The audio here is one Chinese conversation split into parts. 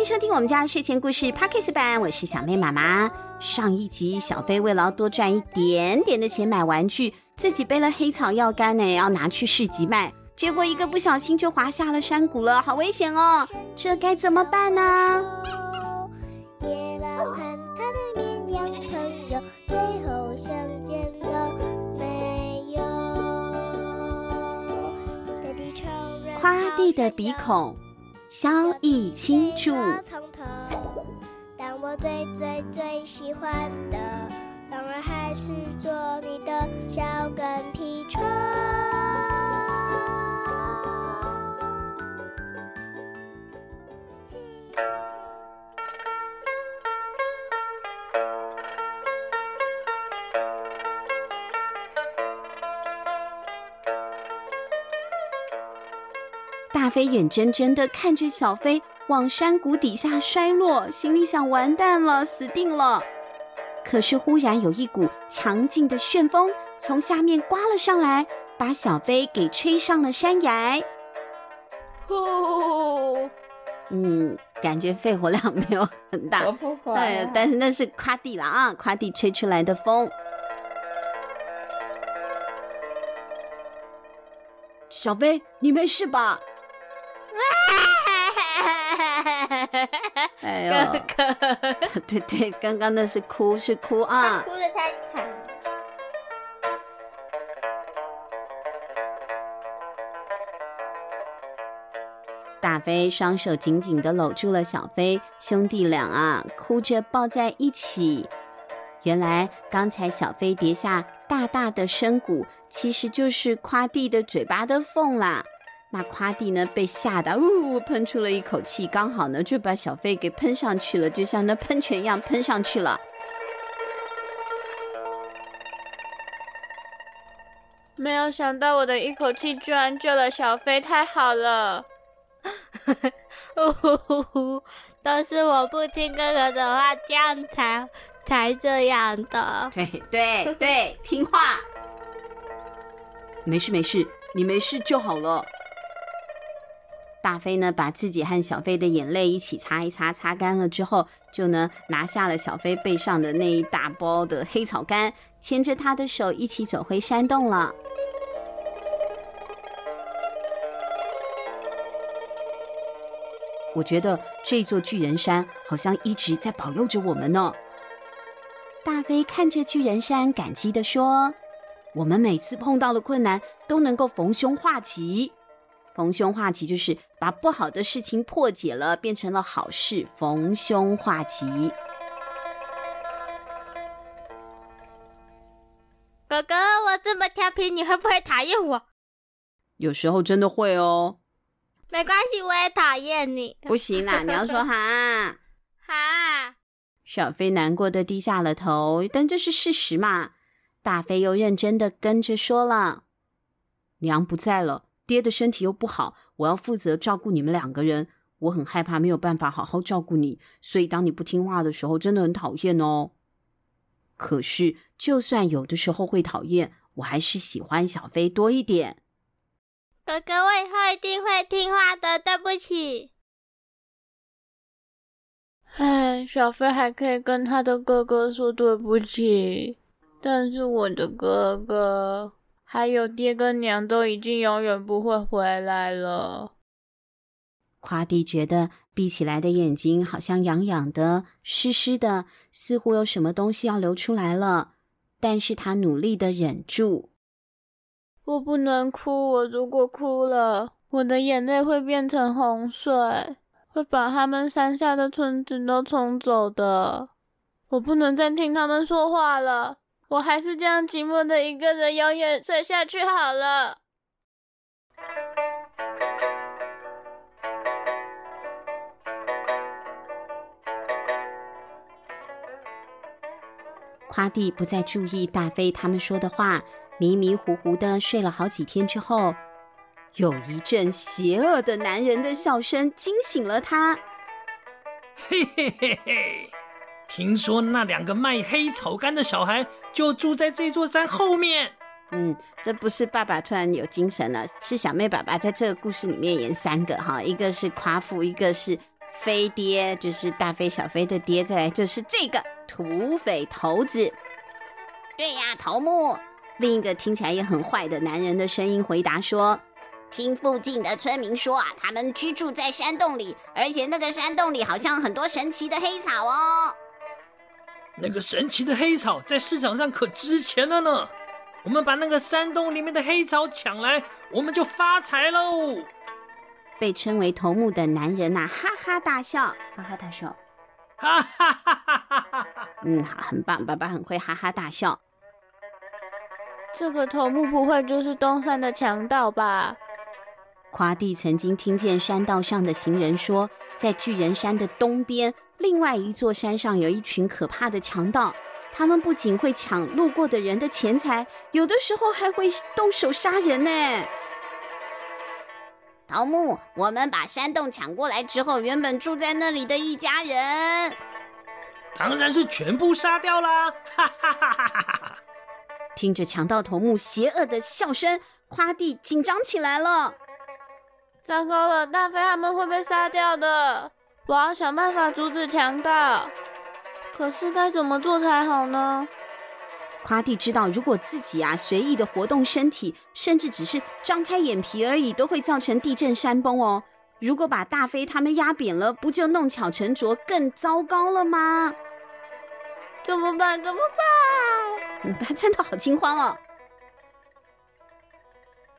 迎收听我们家的睡前故事 Podcast 版，我是小妹妈妈。上一集，小飞为了要多赚一点点的钱买玩具，自己背了黑草药干呢，要拿去市集卖，结果一个不小心就滑下了山谷了，好危险哦！这该怎么办呢？野狼和他的绵羊朋友最后相见了没有？夸弟的鼻孔。萧逸清着。但我最最最喜欢的，当然还是做你的小跟屁虫。大飞眼睁睁的看着小飞往山谷底下摔落，心里想：完蛋了，死定了。可是忽然有一股强劲的旋风从下面刮了上来，把小飞给吹上了山崖。呼，嗯，感觉肺活量没有很大，不会对，但是那是夸地了啊，夸地吹出来的风。小飞，你没事吧？哎呦，对对，刚刚那是哭，是哭啊！哭的太惨。大飞双手紧紧的搂住了小飞，兄弟俩啊，哭着抱在一起。原来刚才小飞跌下大大的深谷，其实就是夸弟的嘴巴的缝啦。那夸弟呢，被吓得呜呜喷出了一口气，刚好呢就把小飞给喷上去了，就像那喷泉一样喷上去了。没有想到我的一口气居然救了小飞，太好了！呜呼呼呼，都是我不听哥哥的话，这样才才这样的。对对对，听话。没事没事，你没事就好了。大飞呢，把自己和小飞的眼泪一起擦一擦，擦干了之后，就呢拿下了小飞背上的那一大包的黑草干，牵着他的手一起走回山洞了。我觉得这座巨人山好像一直在保佑着我们呢。大飞看着巨人山，感激地说：“我们每次碰到了困难，都能够逢凶化吉。”逢凶化吉就是把不好的事情破解了，变成了好事，逢凶化吉。哥哥，我这么调皮，你会不会讨厌我？有时候真的会哦。没关系，我也讨厌你。不行啦，你要说哈哈。小飞难过的低下了头，但这是事实嘛。大飞又认真的跟着说了：“娘不在了。”爹的身体又不好，我要负责照顾你们两个人。我很害怕没有办法好好照顾你，所以当你不听话的时候，真的很讨厌哦。可是，就算有的时候会讨厌，我还是喜欢小飞多一点。哥哥，我以后一定会听话的。对不起。唉，小飞还可以跟他的哥哥说对不起，但是我的哥哥。还有爹跟娘都已经永远不会回来了。夸迪觉得闭起来的眼睛好像痒痒的、湿湿的，似乎有什么东西要流出来了。但是他努力的忍住。我不能哭，我如果哭了，我的眼泪会变成洪水，会把他们山下的村子都冲走的。我不能再听他们说话了。我还是这样寂寞的一个人，永远睡下去好了。夸蒂不再注意大飞他们说的话，迷迷糊糊的睡了好几天之后，有一阵邪恶的男人的笑声惊醒了他。嘿嘿嘿嘿。听说那两个卖黑草干的小孩就住在这座山后面。嗯，这不是爸爸突然有精神了，是小妹爸爸在这个故事里面演三个哈，一个是夸父，一个是飞爹，就是大飞小飞的爹。再来就是这个土匪头子。对呀，头目。另一个听起来也很坏的男人的声音回答说：“听附近的村民说啊，他们居住在山洞里，而且那个山洞里好像很多神奇的黑草哦。那个神奇的黑草在市场上可值钱了呢。我们把那个山洞里面的黑草抢来，我们就发财喽。”被称为头目的男人呐、啊，哈哈大笑，哈哈大笑，哈哈哈哈哈哈！嗯，好，很棒，爸爸很会哈哈大笑。这个头目不会就是东山的强盗吧？夸弟曾经听见山道上的行人说，在巨人山的东边，另外一座山上有一群可怕的强盗。他们不仅会抢路过的人的钱财，有的时候还会动手杀人呢。桃木，我们把山洞抢过来之后，原本住在那里的一家人，当然是全部杀掉啦！哈哈哈哈哈哈！听着强盗头目邪恶的笑声，夸地紧张起来了。糟糕了，大飞他们会被杀掉的！我要想办法阻止强盗。可是该怎么做才好呢？夸蒂知道，如果自己啊随意的活动身体，甚至只是张开眼皮而已，都会造成地震山崩哦。如果把大飞他们压扁了，不就弄巧成拙，更糟糕了吗？怎么办？怎么办？他真的好惊慌哦！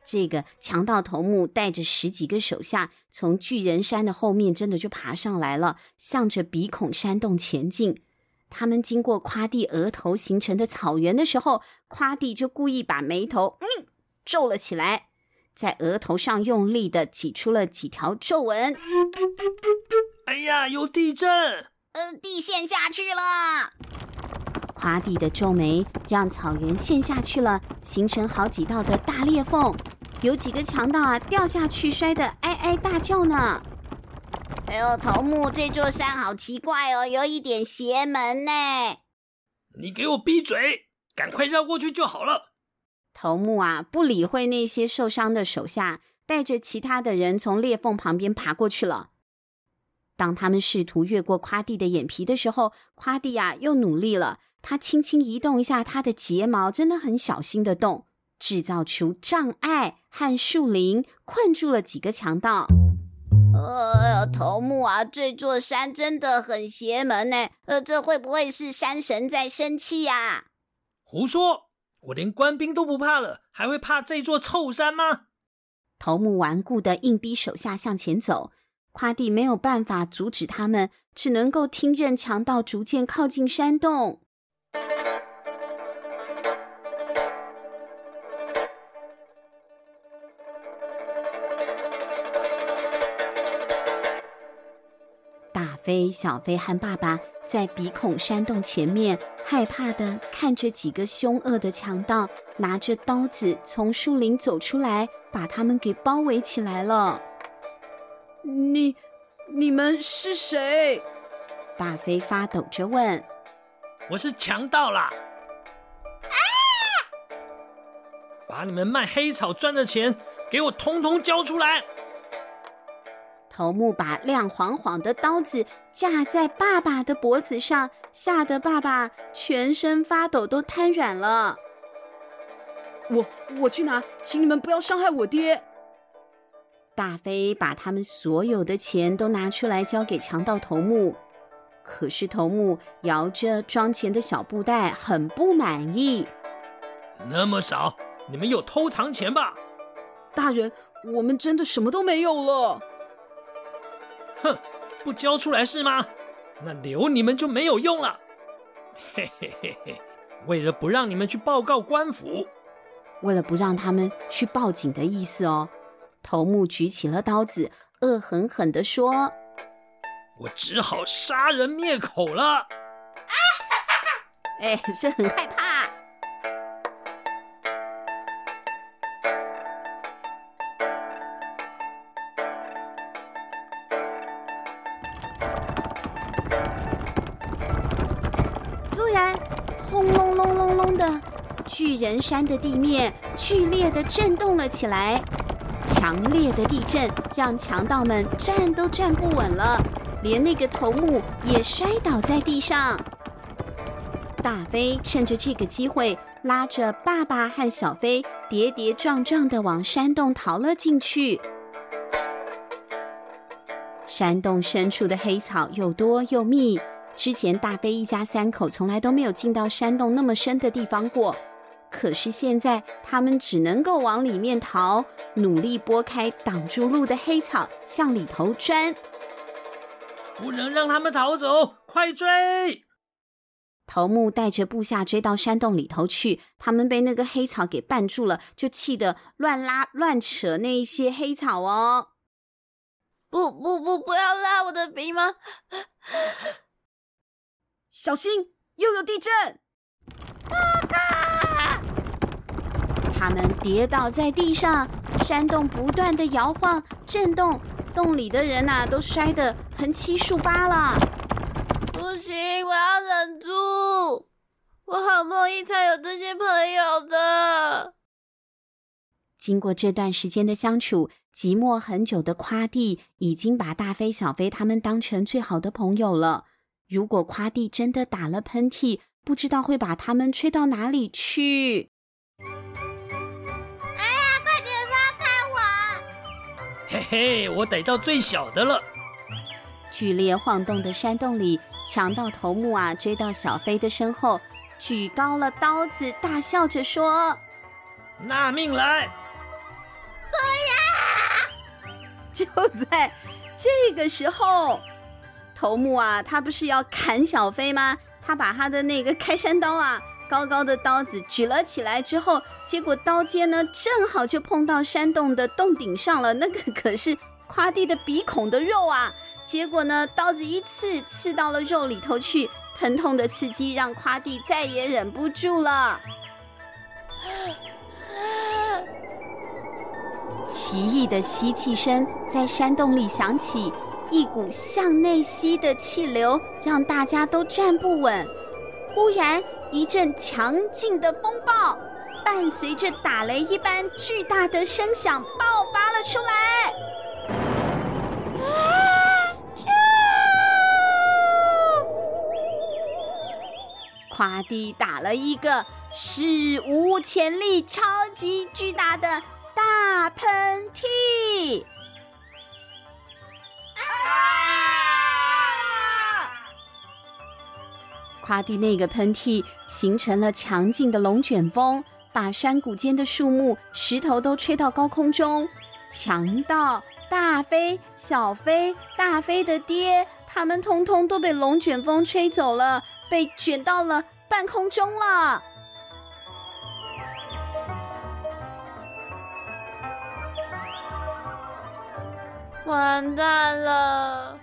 这个强盗头目带着十几个手下，从巨人山的后面真的就爬上来了，向着鼻孔山洞前进。他们经过夸地额头形成的草原的时候，夸地就故意把眉头嗯皱了起来，在额头上用力的挤出了几条皱纹。哎呀，有地震！呃，地陷下去了。夸弟的皱眉让草原陷下去了，形成好几道的大裂缝，有几个强盗啊掉下去，摔得哀哀大叫呢。哎呦，头目，这座山好奇怪哦，有一点邪门呢。你给我闭嘴，赶快绕过去就好了。头目啊，不理会那些受伤的手下，带着其他的人从裂缝旁边爬过去了。当他们试图越过夸蒂的眼皮的时候，夸蒂啊又努力了，他轻轻移动一下他的睫毛，真的很小心的动，制造出障碍和树林，困住了几个强盗。呃，头目啊，这座山真的很邪门呢。呃，这会不会是山神在生气呀？胡说！我连官兵都不怕了，还会怕这座臭山吗？头目顽固的硬逼手下向前走，夸弟没有办法阻止他们，只能够听任强盗逐渐靠近山洞。大飞小飞和爸爸在鼻孔山洞前面，害怕的看着几个凶恶的强盗拿着刀子从树林走出来，把他们给包围起来了。你、你们是谁？大飞发抖着问。我是强盗啦！啊！把你们卖黑草赚的钱给我通通交出来！头目把亮晃晃的刀子架在爸爸的脖子上，吓得爸爸全身发抖，都瘫软了。我我去拿，请你们不要伤害我爹。大飞把他们所有的钱都拿出来交给强盗头目，可是头目摇着装钱的小布袋，很不满意。那么少，你们有偷藏钱吧？大人，我们真的什么都没有了。哼，不交出来是吗？那留你们就没有用了。嘿嘿嘿嘿，为了不让你们去报告官府，为了不让他们去报警的意思哦。头目举起了刀子，恶狠狠地说：“我只好杀人灭口了。”啊哈哈哈！哎，是很害怕。突然轰隆隆隆隆的，巨人山的地面剧烈的震动了起来。强烈的地震让强盗们站都站不稳了，连那个头目也摔倒在地上。大飞趁着这个机会，拉着爸爸和小飞跌跌撞撞地往山洞逃了进去。山洞深处的黑草又多又密，之前大飞一家三口从来都没有进到山洞那么深的地方过。可是现在，他们只能够往里面逃，努力拨开挡住路的黑草，向里头钻。不能让他们逃走，快追！头目带着部下追到山洞里头去，他们被那个黑草给绊住了，就气得乱拉乱扯那一些黑草哦。不不不，不要拉我的鼻毛！小心，又有地震！他们跌倒在地上，山洞不断的摇晃震动，洞里的人呐、啊、都摔得横七竖八了。不行，我要忍住，我好不容易才有这些朋友的。经过这段时间的相处，寂寞很久的夸弟已经把大飞、小飞他们当成最好的朋友了。如果夸弟真的打了喷嚏，不知道会把他们吹到哪里去。哎呀，快点放开我嘿嘿，我逮到最小的了！剧烈晃动的山洞里，强盗头目啊追到小飞的身后，举高了刀子，大笑着说：“拿命来！”不要！就在这个时候，头目啊，他不是要砍小飞吗？他把他的那个开山刀啊。高高的刀子举了起来之后，结果刀尖呢正好就碰到山洞的洞顶上了。那个可是夸弟的鼻孔的肉啊！结果呢，刀子一刺，刺到了肉里头去，疼痛的刺激让夸弟再也忍不住了。奇异的吸气声在山洞里响起，一股向内吸的气流让大家都站不稳。忽然，一阵强劲的风暴，伴随着打雷一般巨大的声响爆发了出来。夸迪打了一个史无前例、超级巨大的大喷嚏。夸弟那个喷嚏形成了强劲的龙卷风，把山谷间的树木、石头都吹到高空中。强盗大飞、小飞、大飞的爹，他们通通都被龙卷风吹走了，被卷到了半空中了。完蛋了！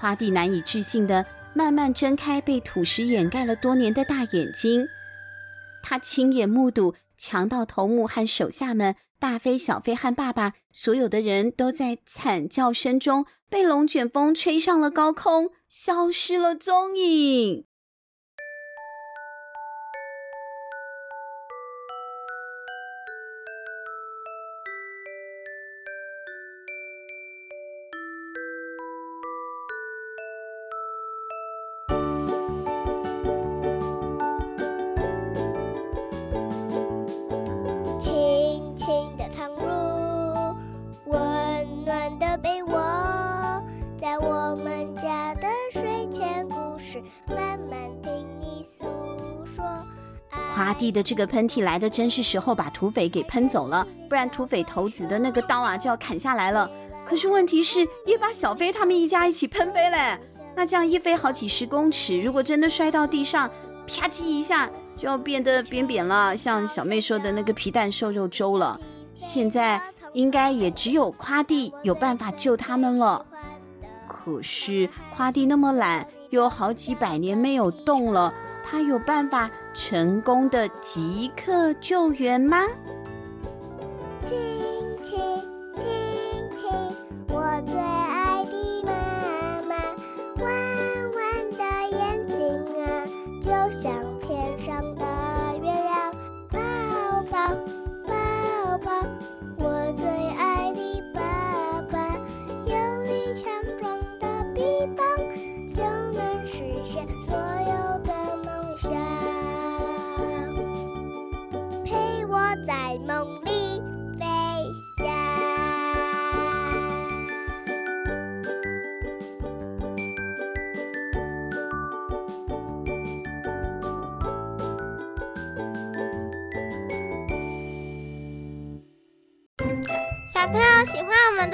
夸蒂难以置信的。慢慢睁开被土石掩盖了多年的大眼睛，他亲眼目睹强盗头目和手下们，大飞、小飞和爸爸，所有的人都在惨叫声中被龙卷风吹上了高空，消失了踪影。夸弟的这个喷嚏来的真是时候，把土匪给喷走了，不然土匪头子的那个刀啊就要砍下来了。可是问题是，也把小飞他们一家一起喷飞嘞。那这样一飞好几十公尺，如果真的摔到地上，啪叽一下就要变得扁扁了，像小妹说的那个皮蛋瘦肉粥了。现在应该也只有夸弟有办法救他们了。可是夸弟那么懒，有好几百年没有动了。他有办法成功的即刻救援吗？亲亲亲亲，我最爱